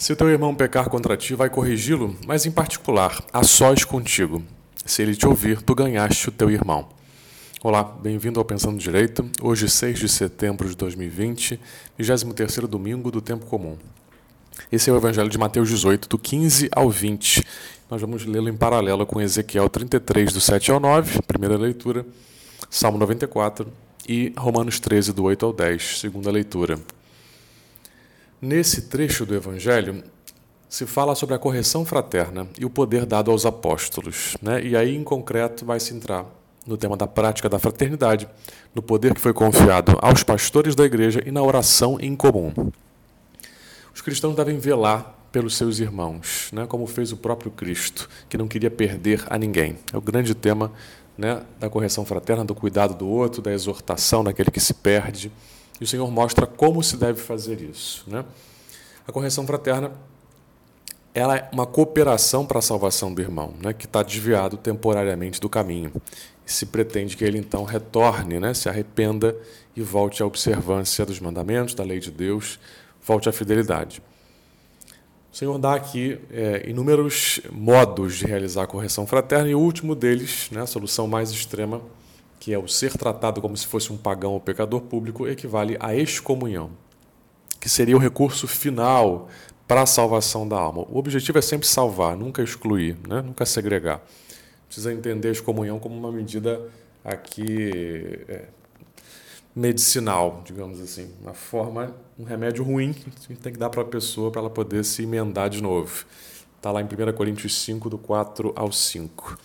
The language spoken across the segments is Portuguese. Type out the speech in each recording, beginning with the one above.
Se teu irmão pecar contra ti, vai corrigi-lo, mas em particular, a sós contigo. Se ele te ouvir, tu ganhaste o teu irmão. Olá, bem-vindo ao Pensando Direito. Hoje, 6 de setembro de 2020, 23 domingo do Tempo Comum. Esse é o Evangelho de Mateus 18, do 15 ao 20. Nós vamos lê-lo em paralelo com Ezequiel 33, do 7 ao 9, primeira leitura, Salmo 94 e Romanos 13, do 8 ao 10, segunda leitura. Nesse trecho do Evangelho, se fala sobre a correção fraterna e o poder dado aos apóstolos. Né? E aí, em concreto, vai se entrar no tema da prática da fraternidade, no poder que foi confiado aos pastores da igreja e na oração em comum. Os cristãos devem velar pelos seus irmãos, né? como fez o próprio Cristo, que não queria perder a ninguém. É o grande tema né, da correção fraterna, do cuidado do outro, da exortação daquele que se perde. E o Senhor mostra como se deve fazer isso. Né? A correção fraterna ela é uma cooperação para a salvação do irmão, né, que está desviado temporariamente do caminho. E se pretende que ele então retorne, né, se arrependa e volte à observância dos mandamentos, da lei de Deus, volte à fidelidade. O Senhor dá aqui é, inúmeros modos de realizar a correção fraterna e o último deles, né, a solução mais extrema, que é o ser tratado como se fosse um pagão ou pecador público, equivale à excomunhão, que seria o recurso final para a salvação da alma. O objetivo é sempre salvar, nunca excluir, né? nunca segregar. Precisa entender a excomunhão como uma medida aqui é, medicinal, digamos assim, uma forma, um remédio ruim que tem que dar para a pessoa para ela poder se emendar de novo. Está lá em 1 Coríntios 5, do 4 ao 5.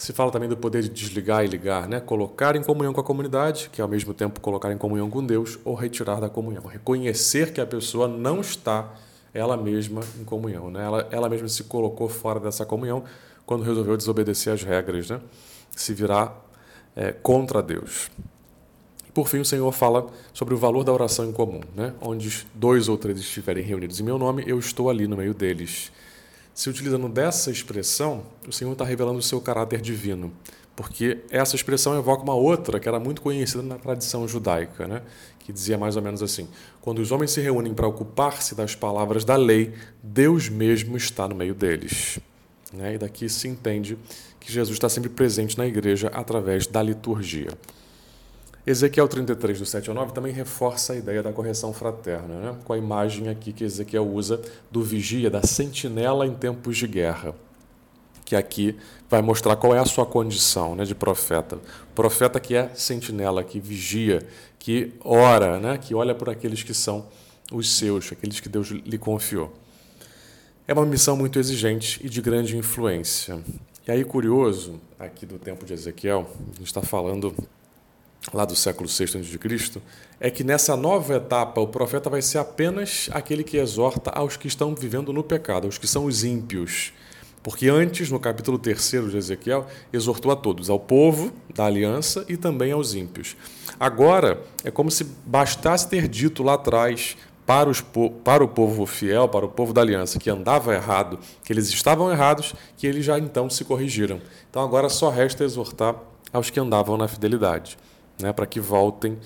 Se fala também do poder de desligar e ligar, né? colocar em comunhão com a comunidade, que é ao mesmo tempo colocar em comunhão com Deus, ou retirar da comunhão. Reconhecer que a pessoa não está ela mesma em comunhão. Né? Ela, ela mesma se colocou fora dessa comunhão quando resolveu desobedecer às regras, né? se virar é, contra Deus. Por fim, o Senhor fala sobre o valor da oração em comum, né? onde dois ou três estiverem reunidos em meu nome, eu estou ali no meio deles. Se utilizando dessa expressão, o Senhor está revelando o seu caráter divino, porque essa expressão evoca uma outra que era muito conhecida na tradição judaica, né? que dizia mais ou menos assim: quando os homens se reúnem para ocupar-se das palavras da lei, Deus mesmo está no meio deles. Né? E daqui se entende que Jesus está sempre presente na igreja através da liturgia. Ezequiel 33, do 7 ao 9, também reforça a ideia da correção fraterna, né? com a imagem aqui que Ezequiel usa do vigia, da sentinela em tempos de guerra, que aqui vai mostrar qual é a sua condição né, de profeta. Profeta que é sentinela, que vigia, que ora, né, que olha por aqueles que são os seus, aqueles que Deus lhe confiou. É uma missão muito exigente e de grande influência. E aí, curioso, aqui do tempo de Ezequiel, a gente está falando lá do século VI a.C., é que nessa nova etapa o profeta vai ser apenas aquele que exorta aos que estão vivendo no pecado, aos que são os ímpios. Porque antes, no capítulo 3 de Ezequiel, exortou a todos, ao povo da aliança e também aos ímpios. Agora, é como se bastasse ter dito lá atrás para, os, para o povo fiel, para o povo da aliança, que andava errado, que eles estavam errados, que eles já então se corrigiram. Então agora só resta exortar aos que andavam na fidelidade né, para que voltem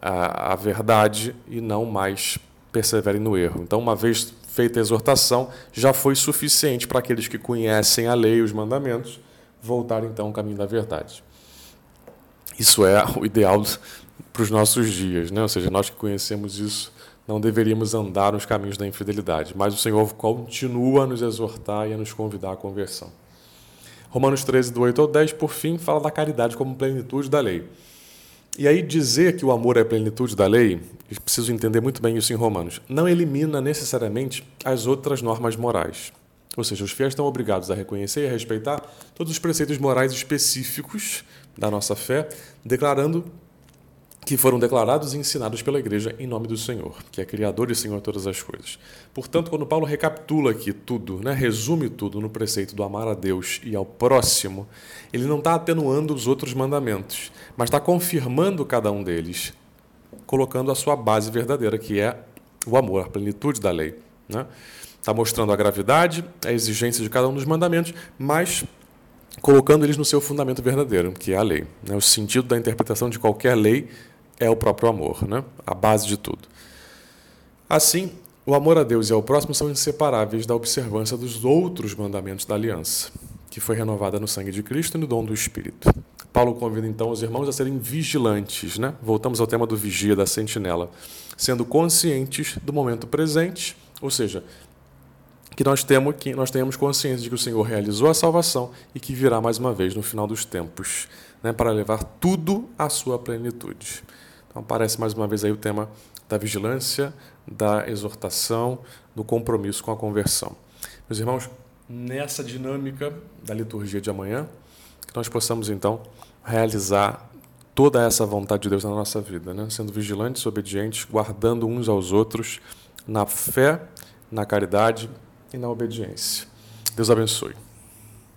à, à verdade e não mais perseverem no erro. Então, uma vez feita a exortação, já foi suficiente para aqueles que conhecem a lei e os mandamentos voltar então ao caminho da verdade. Isso é o ideal para os nossos dias, né? ou seja, nós que conhecemos isso não deveríamos andar nos caminhos da infidelidade, mas o Senhor continua a nos exortar e a nos convidar à conversão. Romanos 13, do 8 ao 10, por fim, fala da caridade como plenitude da lei. E aí dizer que o amor é a plenitude da lei, preciso entender muito bem isso em Romanos, não elimina necessariamente as outras normas morais. Ou seja, os fiéis estão obrigados a reconhecer e a respeitar todos os preceitos morais específicos da nossa fé, declarando que foram declarados e ensinados pela igreja em nome do Senhor, que é Criador e Senhor de todas as coisas. Portanto, quando Paulo recapitula aqui tudo, né, resume tudo no preceito do amar a Deus e ao próximo, ele não está atenuando os outros mandamentos, mas está confirmando cada um deles, colocando a sua base verdadeira, que é o amor, a plenitude da lei. Né? Está mostrando a gravidade, a exigência de cada um dos mandamentos, mas colocando eles no seu fundamento verdadeiro, que é a lei. Né? O sentido da interpretação de qualquer lei é o próprio amor, né? a base de tudo. Assim, o amor a Deus e ao próximo são inseparáveis da observância dos outros mandamentos da aliança, que foi renovada no sangue de Cristo e no dom do Espírito. Paulo convida então os irmãos a serem vigilantes, né? Voltamos ao tema do vigia, da sentinela, sendo conscientes do momento presente, ou seja, que nós temos que nós tenhamos consciência de que o Senhor realizou a salvação e que virá mais uma vez no final dos tempos, né, para levar tudo à sua plenitude. Então aparece mais uma vez aí o tema da vigilância, da exortação, do compromisso com a conversão. Meus irmãos, nessa dinâmica da liturgia de amanhã, que nós possamos então realizar toda essa vontade de Deus na nossa vida, né? sendo vigilantes, obedientes, guardando uns aos outros na fé, na caridade e na obediência. Deus abençoe.